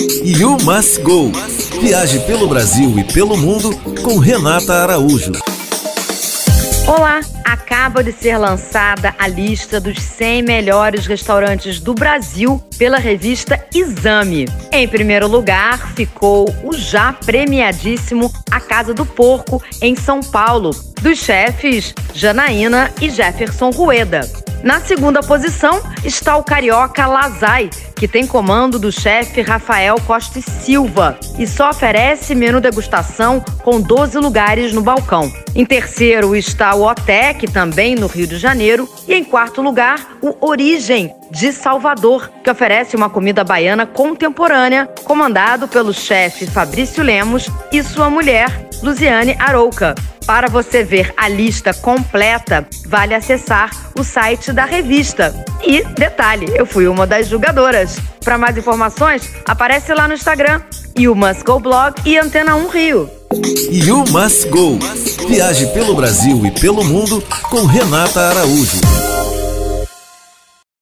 You Must Go. Viaje pelo Brasil e pelo mundo com Renata Araújo. Olá! Acaba de ser lançada a lista dos 100 melhores restaurantes do Brasil pela revista Exame. Em primeiro lugar ficou o já premiadíssimo A Casa do Porco, em São Paulo, dos chefes Janaína e Jefferson Rueda. Na segunda posição está o carioca Lazai, que tem comando do chefe Rafael Costa e Silva e só oferece menu degustação com 12 lugares no balcão. Em terceiro está o Otec, também no Rio de Janeiro, e em quarto lugar, o Origem de Salvador, que oferece uma comida baiana contemporânea, comandado pelo chefe Fabrício Lemos e sua mulher, Luziane Arouca. Para você ver a lista completa, vale acessar o site da revista. E, detalhe, eu fui uma das julgadoras. Para mais informações, aparece lá no Instagram, You Must Go Blog e Antena 1 Rio. You Must Go. Viaje pelo Brasil e pelo mundo com Renata Araújo.